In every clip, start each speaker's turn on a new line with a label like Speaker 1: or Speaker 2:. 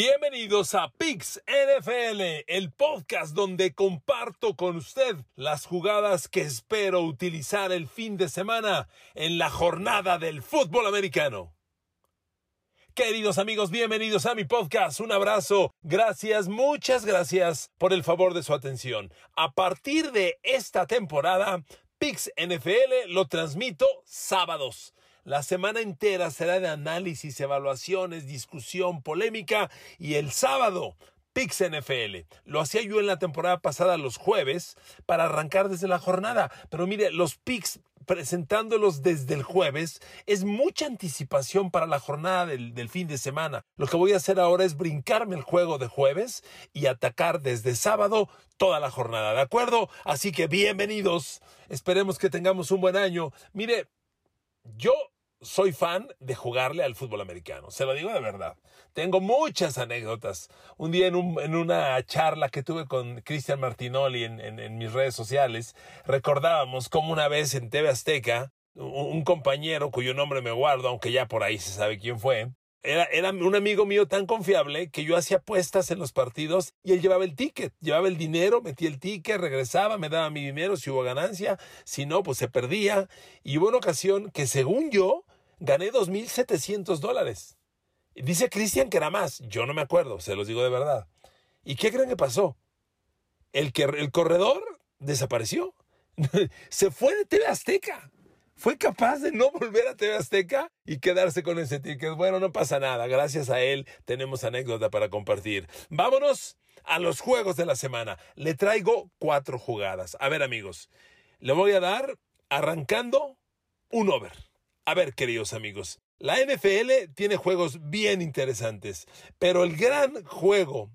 Speaker 1: Bienvenidos a Pix NFL, el podcast donde comparto con usted las jugadas que espero utilizar el fin de semana en la jornada del fútbol americano. Queridos amigos, bienvenidos a mi podcast. Un abrazo. Gracias, muchas gracias por el favor de su atención. A partir de esta temporada, Pix NFL lo transmito sábados. La semana entera será de análisis, evaluaciones, discusión, polémica y el sábado Pix NFL. Lo hacía yo en la temporada pasada los jueves para arrancar desde la jornada. Pero mire, los Pix presentándolos desde el jueves es mucha anticipación para la jornada del, del, fin de semana. Lo que voy a hacer ahora es brincarme el juego de jueves y atacar desde sábado toda la jornada, ¿de acuerdo? Así que bienvenidos. Esperemos que tengamos un buen año. Mire, yo soy fan de jugarle al fútbol americano, se lo digo de verdad. Tengo muchas anécdotas. Un día en, un, en una charla que tuve con Cristian Martinoli en, en, mis redes sociales, recordábamos cómo una vez en TV Azteca, un, un, compañero cuyo nombre me guardo, aunque ya por ahí se sabe quién fue, era, era un amigo mío tan confiable que yo hacía apuestas en los partidos y él llevaba el ticket, llevaba el dinero, metía el ticket, regresaba, me daba mi dinero si hubo ganancia, si no, pues se perdía. Y hubo una ocasión que según yo gané 2.700 dólares. Dice Cristian que era más, yo no me acuerdo, se los digo de verdad. ¿Y qué creen que pasó? El, que, el corredor desapareció, se fue de TV Azteca fue capaz de no volver a TV Azteca y quedarse con ese ticket. Bueno, no pasa nada. Gracias a él tenemos anécdota para compartir. Vámonos a los juegos de la semana. Le traigo cuatro jugadas. A ver, amigos, le voy a dar arrancando un over. A ver, queridos amigos, la NFL tiene juegos bien interesantes, pero el gran juego,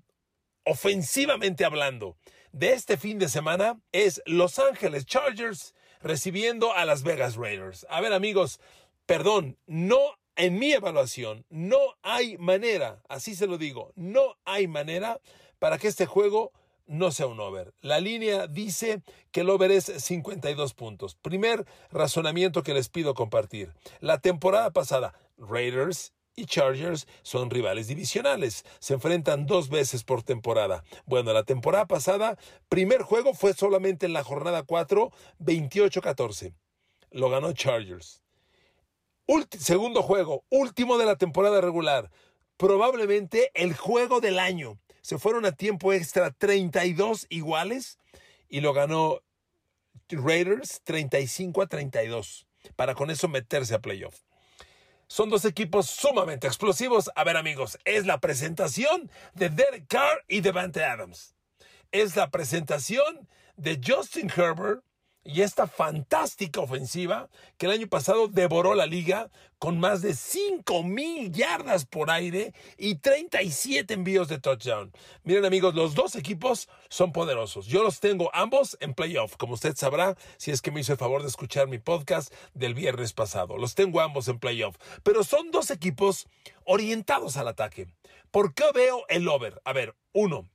Speaker 1: ofensivamente hablando, de este fin de semana es Los Ángeles Chargers recibiendo a Las Vegas Raiders. A ver amigos, perdón, no en mi evaluación, no hay manera, así se lo digo, no hay manera para que este juego no sea un over. La línea dice que el over es 52 puntos. Primer razonamiento que les pido compartir. La temporada pasada, Raiders y Chargers son rivales divisionales. Se enfrentan dos veces por temporada. Bueno, la temporada pasada, primer juego fue solamente en la jornada 4, 28-14. Lo ganó Chargers. Segundo juego, último de la temporada regular. Probablemente el juego del año. Se fueron a tiempo extra 32 iguales y lo ganó Raiders 35 a 32 para con eso meterse a playoff. Son dos equipos sumamente explosivos. A ver, amigos, es la presentación de Derek Carr y Devante Adams. Es la presentación de Justin Herbert y esta fantástica ofensiva que el año pasado devoró la liga con más de 5 mil yardas por aire y 37 envíos de touchdown. Miren amigos, los dos equipos son poderosos. Yo los tengo ambos en playoff, como usted sabrá si es que me hizo el favor de escuchar mi podcast del viernes pasado. Los tengo ambos en playoff. Pero son dos equipos orientados al ataque. ¿Por qué veo el over? A ver, uno,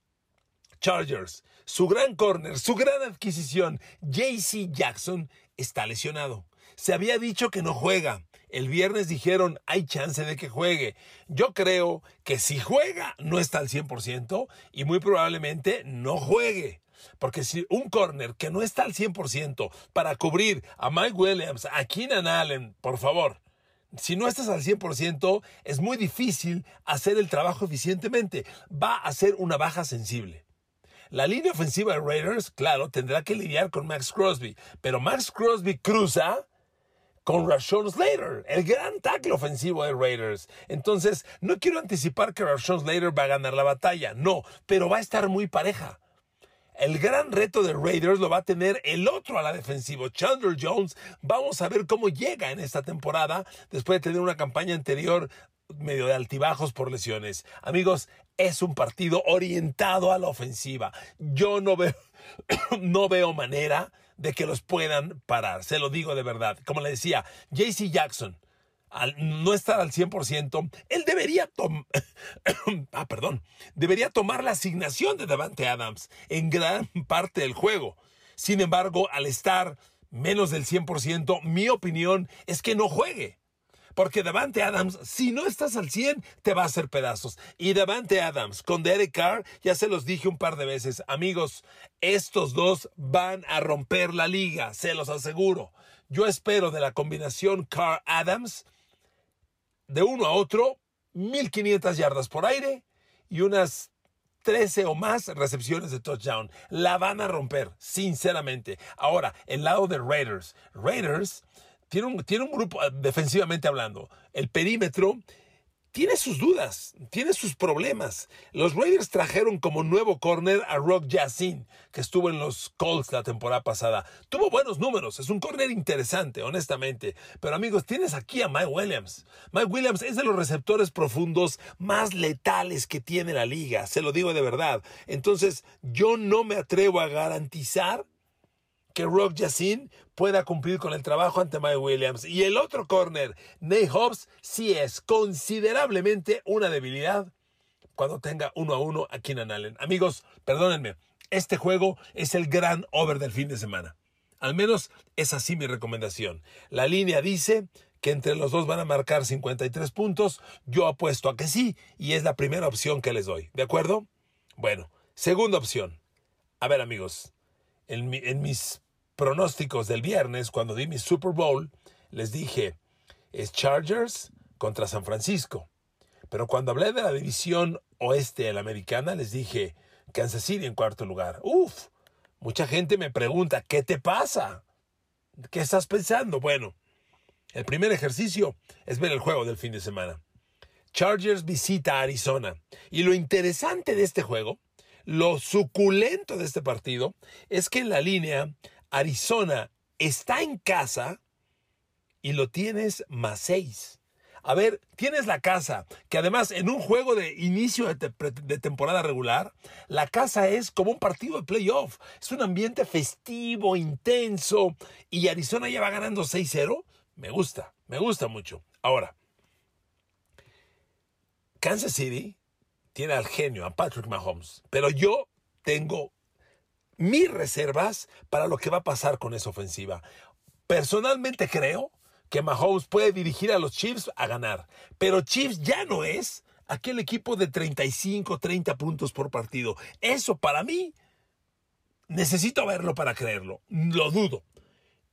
Speaker 1: Chargers, su gran corner, su gran adquisición, JC Jackson, está lesionado. Se había dicho que no juega. El viernes dijeron, hay chance de que juegue. Yo creo que si juega, no está al 100% y muy probablemente no juegue. Porque si un corner que no está al 100% para cubrir a Mike Williams, a Keenan Allen, por favor, Si no estás al 100%, es muy difícil hacer el trabajo eficientemente. Va a ser una baja sensible. La línea ofensiva de Raiders, claro, tendrá que lidiar con Max Crosby, pero Max Crosby cruza con Rashawn Slater, el gran tackle ofensivo de Raiders. Entonces, no quiero anticipar que Rashawn Slater va a ganar la batalla, no, pero va a estar muy pareja. El gran reto de Raiders lo va a tener el otro a la defensiva, Chandler Jones. Vamos a ver cómo llega en esta temporada después de tener una campaña anterior medio de altibajos por lesiones. Amigos, es un partido orientado a la ofensiva. Yo no veo, no veo manera de que los puedan parar. Se lo digo de verdad. Como le decía, JC Jackson, al no estar al 100%, él debería tomar, ah, perdón, debería tomar la asignación de Davante Adams en gran parte del juego. Sin embargo, al estar menos del 100%, mi opinión es que no juegue. Porque Davante Adams, si no estás al 100, te va a hacer pedazos. Y Davante Adams con Derek Carr, ya se los dije un par de veces, amigos, estos dos van a romper la liga, se los aseguro. Yo espero de la combinación Carr-Adams de uno a otro, 1500 yardas por aire y unas 13 o más recepciones de touchdown. La van a romper, sinceramente. Ahora, el lado de Raiders. Raiders tiene un, tiene un grupo, defensivamente hablando, el perímetro tiene sus dudas, tiene sus problemas. Los Raiders trajeron como nuevo corner a Rock Yassin, que estuvo en los Colts la temporada pasada. Tuvo buenos números, es un corner interesante, honestamente. Pero amigos, tienes aquí a Mike Williams. Mike Williams es de los receptores profundos más letales que tiene la liga, se lo digo de verdad. Entonces, yo no me atrevo a garantizar que Rock Yassin pueda cumplir con el trabajo ante Mike Williams. Y el otro corner, Nate Hobbs, sí es considerablemente una debilidad cuando tenga uno a uno a Keenan Allen. Amigos, perdónenme, este juego es el gran over del fin de semana. Al menos es así mi recomendación. La línea dice que entre los dos van a marcar 53 puntos. Yo apuesto a que sí y es la primera opción que les doy. ¿De acuerdo? Bueno, segunda opción. A ver amigos, en, mis pronósticos del viernes, cuando di mi Super Bowl, les dije, es Chargers contra San Francisco. Pero cuando hablé de la división oeste de la americana, les dije, Kansas City en cuarto lugar. Uf, mucha gente me pregunta, ¿qué te pasa? ¿Qué estás pensando? Bueno, el primer ejercicio es ver el juego del fin de semana. Chargers visita Arizona. Y lo interesante de este juego lo suculento de este partido es que en la línea Arizona está en casa y lo tienes más seis. A ver, tienes la casa, que además en un juego de inicio de, temporada regular, la casa es como un partido de playoff. Es un ambiente festivo, intenso, y Arizona ya va ganando 6-0. Me gusta, me gusta mucho. Ahora, Kansas City tiene al genio, a Patrick Mahomes. Pero yo tengo mis reservas para lo que va a pasar con esa ofensiva. Personalmente creo que Mahomes puede dirigir a los Chiefs a ganar. Pero Chiefs ya no es aquel equipo de 35, 30 puntos por partido. Eso para mí, necesito verlo para creerlo. Lo dudo.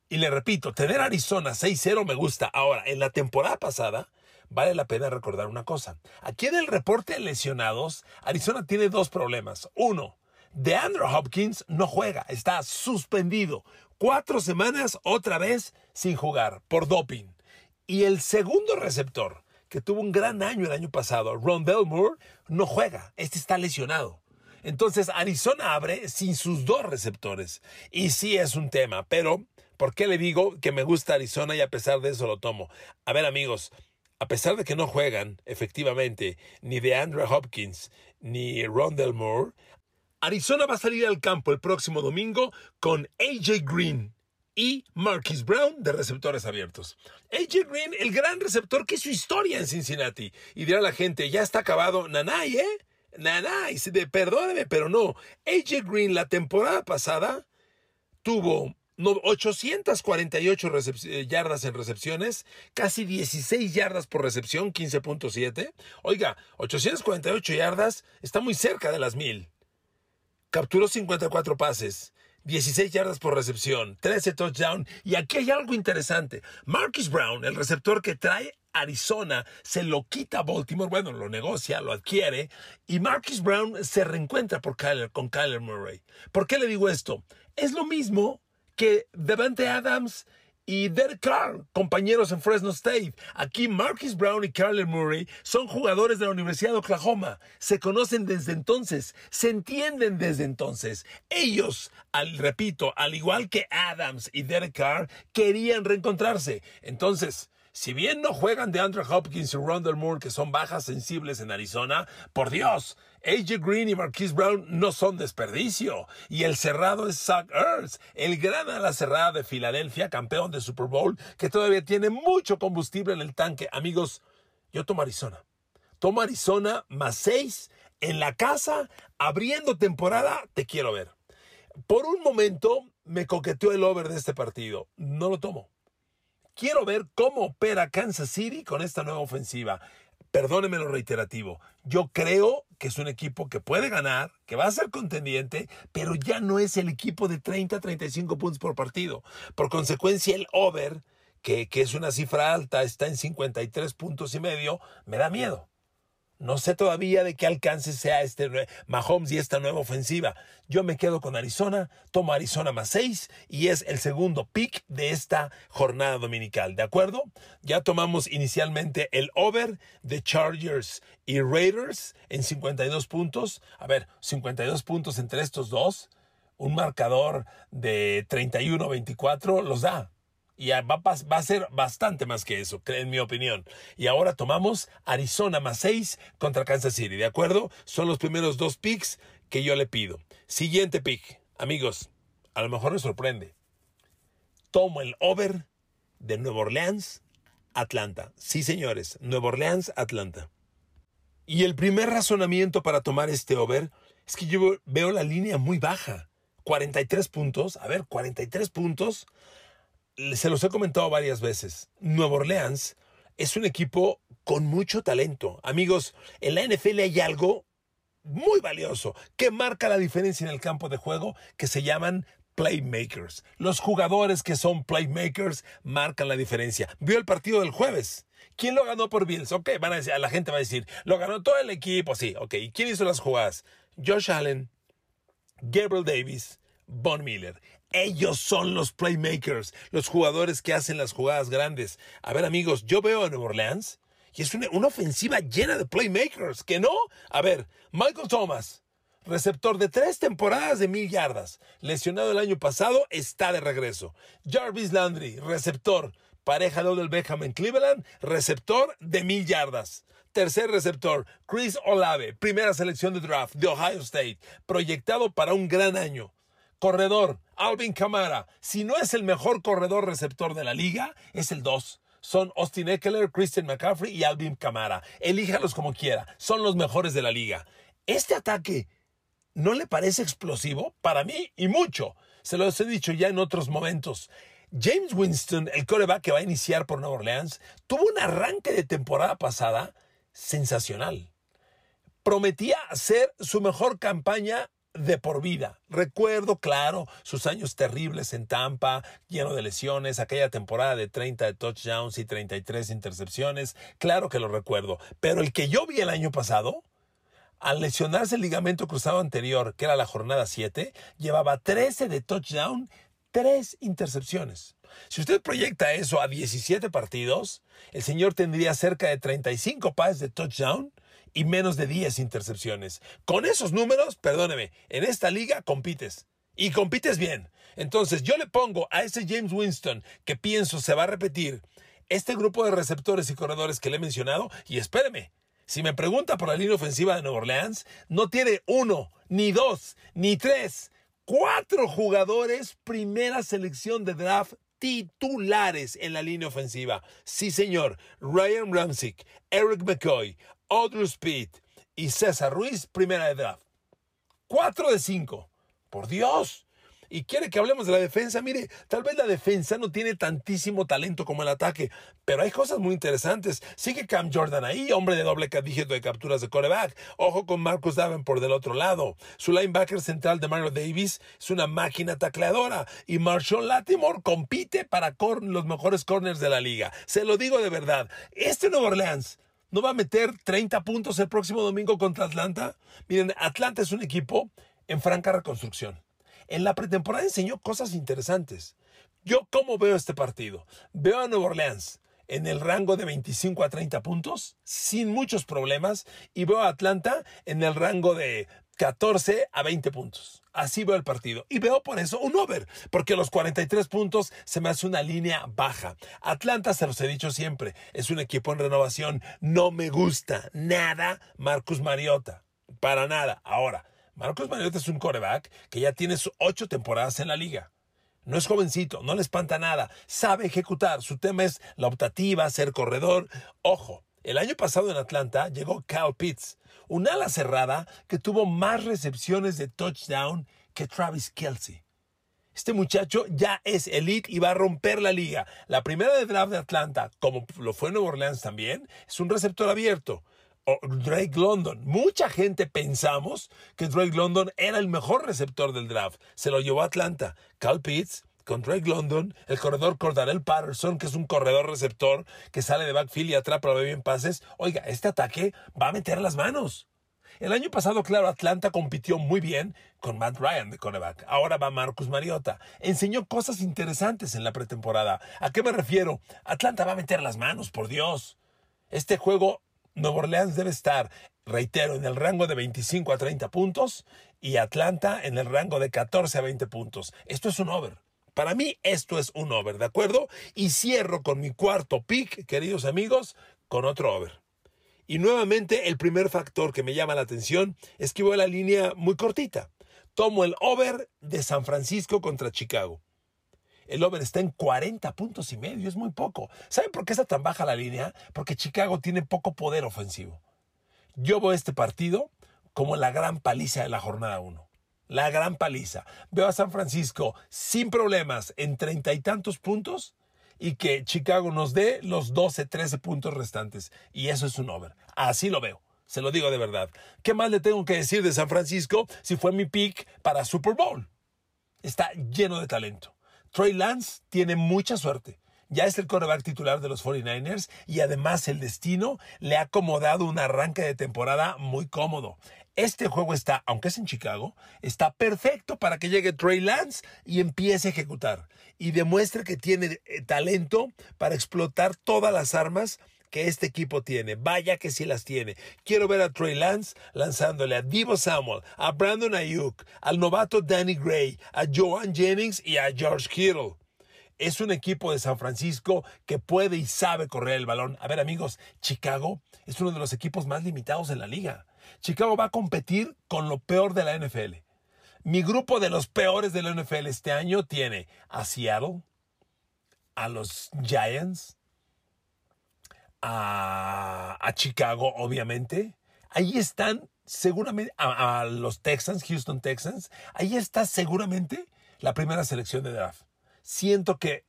Speaker 1: Y le repito, tener Arizona 6-0 me gusta. Ahora, en la temporada pasada, vale la pena recordar una cosa. Aquí en el reporte de lesionados, Arizona tiene dos problemas. Uno, DeAndre Hopkins no juega, está suspendido. Cuatro semanas otra vez sin jugar por doping. Y el segundo receptor, que tuvo un gran año el año pasado, Ron Belmore, no juega. Este está lesionado. Entonces Arizona abre sin sus dos receptores. Y sí es un tema, pero ¿por qué le digo que me gusta Arizona y a pesar de eso lo tomo? A ver amigos, a pesar de que no juegan efectivamente ni de Andrew Hopkins ni Rondell Moore, Arizona va a salir al campo el próximo domingo con AJ Green y Marquis Brown de receptores abiertos. AJ Green, el gran receptor que hizo historia en Cincinnati. Y dirá la gente, ya está acabado. Nanay, ¿eh? Nanay, perdóneme, pero no. AJ Green la temporada pasada tuvo 848 eh, yardas en recepciones, casi 16 yardas por recepción, 15.7. Oiga, 848 yardas está muy cerca de las 1000. Capturó 54 pases, 16 yardas por recepción, 13 touchdown. Y aquí hay algo interesante. Marcus Brown, el receptor que trae Arizona se lo quita a Baltimore, bueno, lo negocia, lo adquiere, y Marcus Brown se reencuentra con Kyler Murray. ¿Por qué le digo esto? Es lo mismo que Devante Adams y Derek Carr, compañeros en Fresno State. Aquí Marcus Brown y Kyler Murray son jugadores de la Universidad de Oklahoma. Se conocen desde entonces, se entienden desde entonces. Ellos, al, repito, al igual que Adams y Derek Carr, querían reencontrarse. Entonces, si bien no juegan de Andrew Hopkins y Rondell Moore, que son bajas sensibles en Arizona, por Dios, AJ Green y Marquise Brown no son desperdicio. Y el cerrado es Zach Ertz, el gran ala cerrada de Filadelfia, campeón de Super Bowl, que todavía tiene mucho combustible en el tanque. Amigos, yo tomo Arizona. Tomo Arizona más seis en la casa, abriendo temporada, te quiero ver. Por un momento me coqueteó el over de este partido. No lo tomo. Quiero ver cómo opera Kansas City con esta nueva ofensiva. Perdóneme lo reiterativo. Yo creo que es un equipo que puede ganar, que va a ser contendiente, pero ya no es el equipo de 30 35 puntos por partido. Por consecuencia, el over, que, que es una cifra alta, está en 53 puntos y medio, me da miedo. No sé todavía de qué alcance sea este Mahomes y esta nueva ofensiva. Yo me quedo con Arizona, tomo Arizona más 6 y es el segundo pick de esta jornada dominical. ¿De acuerdo? Ya tomamos inicialmente el over de Chargers y Raiders en 52 puntos. A ver, 52 puntos entre estos dos. Un marcador de 31-24 los da y va, va, a ser bastante más que eso, en mi opinión. Y ahora tomamos Arizona más 6 contra Kansas City, ¿de acuerdo? Son los primeros dos picks que yo le pido. Siguiente pick, amigos, a lo mejor les sorprende. Tomo el over de Nueva Orleans, Atlanta. Sí, señores, Nueva Orleans, Atlanta. Y el primer razonamiento para tomar este over es que yo veo la línea muy baja. 43 puntos, a ver, 43 puntos se los he comentado varias veces, Nueva Orleans es un equipo con mucho talento. Amigos, en la NFL hay algo muy valioso que marca la diferencia en el campo de juego que se llaman playmakers. Los jugadores que son playmakers marcan la diferencia. Vio el partido del jueves. ¿Quién lo ganó por Bills? Ok, van a decir, la gente va a decir, lo ganó todo el equipo, sí, ok. ¿Y quién hizo las jugadas? Josh Allen, Gabriel Davis, Von Miller. Ellos son los playmakers, los jugadores que hacen las jugadas grandes. A ver, amigos, yo veo a Nueva Orleans y es una, ofensiva llena de playmakers, ¿que no? A ver, Michael Thomas, receptor de tres temporadas de mil yardas, lesionado el año pasado, está de regreso. Jarvis Landry, receptor, pareja de Odell Beckham en Cleveland, receptor de mil yardas. Tercer receptor, Chris Olave, primera selección de draft de Ohio State, proyectado para un gran año. Corredor, Alvin Kamara. Si no es el mejor corredor receptor de la liga, es el 2. Son Austin Eckler, Christian McCaffrey y Alvin Kamara. Elíjalos como quiera. Son los mejores de la liga. Este ataque no le parece explosivo para mí y mucho. Se los he dicho ya en otros momentos. James Winston, el coreback que va a iniciar por Nueva Orleans, tuvo un arranque de temporada pasada sensacional. Prometía ser su mejor campaña de por vida. Recuerdo, claro, sus años terribles en Tampa, lleno de lesiones, aquella temporada de 30 de touchdowns y 33 intercepciones, claro que lo recuerdo. Pero el que yo vi el año pasado, al lesionarse el ligamento cruzado anterior, que era la jornada 7, llevaba 13 de touchdown, 3 intercepciones. Si usted proyecta eso a 17 partidos, el señor tendría cerca de 35 pases de touchdown y menos de 10 intercepciones. Con esos números, perdóneme, en esta liga compites. Y compites bien. Entonces yo le pongo a ese James Winston que pienso se va a repetir este grupo de receptores y corredores que le he mencionado y espéreme. Si me pregunta por la línea ofensiva de Nueva Orleans, no tiene uno, ni dos, ni tres, cuatro jugadores primera selección de draft titulares en la línea ofensiva. Sí, señor. Ryan Ramsick, Eric McCoy, Audrey Speed y César Ruiz, primera de draft. Cuatro de cinco. Por Dios. y quiere que hablemos de la defensa, mire, tal vez la defensa no tiene tantísimo talento como el ataque, pero hay cosas muy interesantes. Sigue Cam Jordan ahí, hombre de doble dígito de capturas de coreback. Ojo con Marcus Davenport del otro lado. Su linebacker central de Mario Davis es una máquina tacleadora y Marshall Latimore compite para los mejores corners de la liga. Se lo digo de verdad. Este Nuevo Orleans ¿No va a meter 30 puntos el próximo domingo contra Atlanta? Miren, Atlanta es un equipo en franca reconstrucción. En la pretemporada enseñó cosas interesantes. Yo, ¿cómo veo este partido? Veo a Nueva Orleans en el rango de 25 a 30 puntos, sin muchos problemas, y veo a Atlanta en el rango de 14 a 20 puntos. Así veo el partido. Y veo por eso un over, porque los 43 puntos se me hace una línea baja. Atlanta, se los he dicho siempre, es un equipo en renovación. No me gusta nada Marcus Mariota. Para nada. Ahora, Marcus Mariota es un coreback que ya tiene ocho temporadas en la liga. No es jovencito, no le espanta nada, sabe ejecutar. Su tema es la optativa, ser corredor. Ojo, el año pasado en Atlanta llegó Cal Pitts, un ala cerrada que tuvo más recepciones de touchdown que Travis Kelsey. Este muchacho ya es elite y va a romper la liga. La primera de draft de Atlanta, como lo fue Nueva Orleans también, es un receptor abierto. Drake London. Mucha gente pensamos que Drake London era el mejor receptor del draft. Se lo llevó a Atlanta. Cal Pitts con Drake London, el corredor Cordarel Patterson, que es un corredor receptor que sale de backfield y atrapa bien pases. Oiga, este ataque va a meter las manos. El año pasado, claro, Atlanta compitió muy bien con Matt Ryan de cornerback. Ahora va Marcus Mariota. Enseñó cosas interesantes en la pretemporada. ¿A qué me refiero? Atlanta va a meter las manos, por Dios. Este juego Nueva Orleans debe estar, reitero, en el rango de 25 a 30 puntos y Atlanta en el rango de 14 a 20 puntos. Esto es un over. Para mí esto es un over, ¿de acuerdo? Y cierro con mi cuarto pick, queridos amigos, con otro over. Y nuevamente el primer factor que me llama la atención es que voy a la línea muy cortita. Tomo el over de San Francisco contra Chicago. El over está en 40 puntos y medio, es muy poco. ¿Saben por qué está tan baja la línea? Porque Chicago tiene poco poder ofensivo. Yo veo este partido como la gran paliza de la jornada 1. La gran paliza. Veo a San Francisco sin problemas en treinta y tantos puntos y que Chicago nos dé los 12, 13 puntos restantes. Y eso es un over. Así lo veo. Se lo digo de verdad. ¿Qué más le tengo que decir de San Francisco si fue mi pick para Super Bowl? Está lleno de talento. Trey Lance tiene mucha suerte. Ya es el quarterback titular de los 49ers y además el destino le ha acomodado un arranque de temporada muy cómodo. Este juego está, aunque es en Chicago, está perfecto para que llegue Trey Lance y empiece a ejecutar y demuestre que tiene eh, talento para explotar todas las armas que este equipo tiene. Vaya que sí las tiene. Quiero ver a Trey Lance lanzándole a Divo Samuel, a Brandon Ayuk, al novato Danny Gray, a Joan Jennings y a George Kittle. Es un equipo de San Francisco que puede y sabe correr el balón. A ver amigos, Chicago es uno de los equipos más limitados en la liga. Chicago va a competir con lo peor de la NFL. Mi grupo de los peores de la NFL este año tiene a Seattle, a los Giants, a, Chicago, obviamente. Ahí están seguramente a, los Texans, Houston Texans. Ahí está seguramente la primera selección de draft. Siento que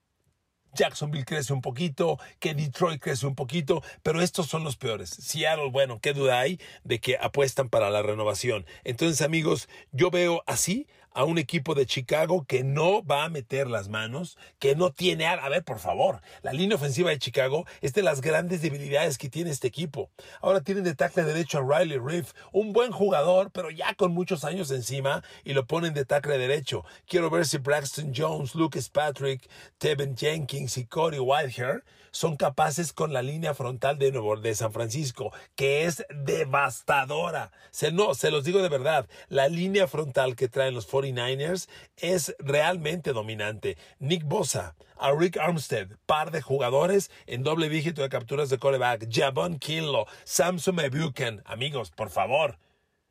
Speaker 1: Jacksonville crece un poquito, que Detroit crece un poquito, pero estos son los peores. Seattle, bueno, qué duda hay de que apuestan para la renovación. Entonces, amigos, yo veo así a un equipo de Chicago que no va a meter las manos, que no tiene... A ver, por favor, la línea ofensiva de Chicago es de las grandes debilidades que tiene este equipo. Ahora tienen de tackle derecho a Riley Reef, un buen jugador, pero ya con muchos años encima, y lo ponen de tackle derecho. Quiero ver si Braxton Jones, Lucas Patrick, Tevin Jenkins y Corey Whitehair son capaces con la línea frontal de, Nuevo, de San Francisco, que es devastadora. Se, no, se los digo de verdad, la línea frontal que traen los 49ers es realmente dominante. Nick Bosa, a Rick Armstead, par de jugadores en doble dígito de capturas de coreback, Javon Kinlo, Samson Ebuken. Amigos, por favor,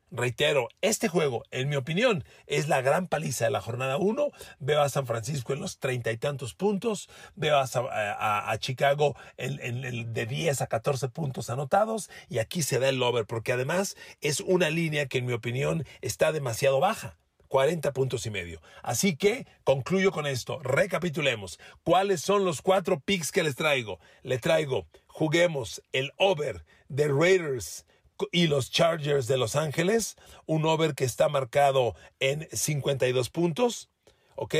Speaker 1: Reitero, este juego, en mi opinión, es la gran paliza de la jornada 1. Veo a San Francisco en los treinta y tantos puntos, veo a, Chicago en, el de 10 a 14 puntos anotados y aquí se da el over porque además es una línea que en mi opinión está demasiado baja. 40 puntos y medio. Así que concluyo con esto. Recapitulemos. ¿Cuáles son los cuatro picks que les traigo? Le traigo, juguemos el over de Raiders y los Chargers de Los Ángeles. Un over que está marcado en 52 puntos. ¿Ok?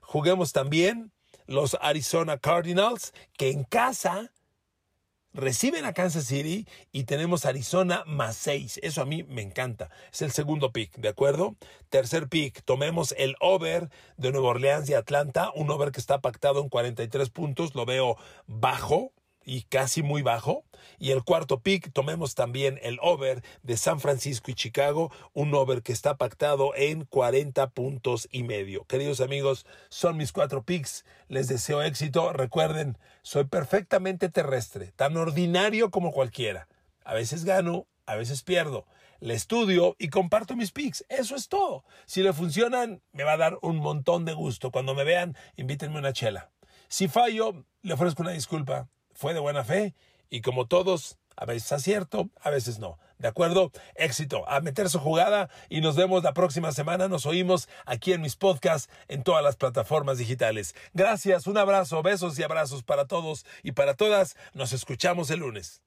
Speaker 1: Juguemos también los Arizona Cardinals, que en casa reciben a Kansas City y tenemos Arizona más 6. Eso a mí me encanta. Es el segundo pick, ¿de acuerdo? Tercer pick, tomemos el over de Nueva Orleans y Atlanta, un over que está pactado en 43 puntos, lo veo bajo, y casi muy bajo. Y el cuarto pick, tomemos también el over de San Francisco y Chicago, un over que está pactado en 40 puntos y medio. Queridos amigos, son mis cuatro picks. Les deseo éxito. Recuerden, soy perfectamente terrestre, tan ordinario como cualquiera. A veces gano, a veces pierdo. Le estudio y comparto mis picks. Eso es todo. Si le funcionan, me va a dar un montón de gusto. Cuando me vean, invítenme una chela. Si fallo, le ofrezco una disculpa fue de buena fe y como todos, a veces acierto, a veces no. ¿De acuerdo? Éxito, a meter su jugada y nos vemos la próxima semana. Nos oímos aquí en mis podcasts en todas las plataformas digitales. Gracias, un abrazo, besos y abrazos para todos y para todas. Nos escuchamos el lunes.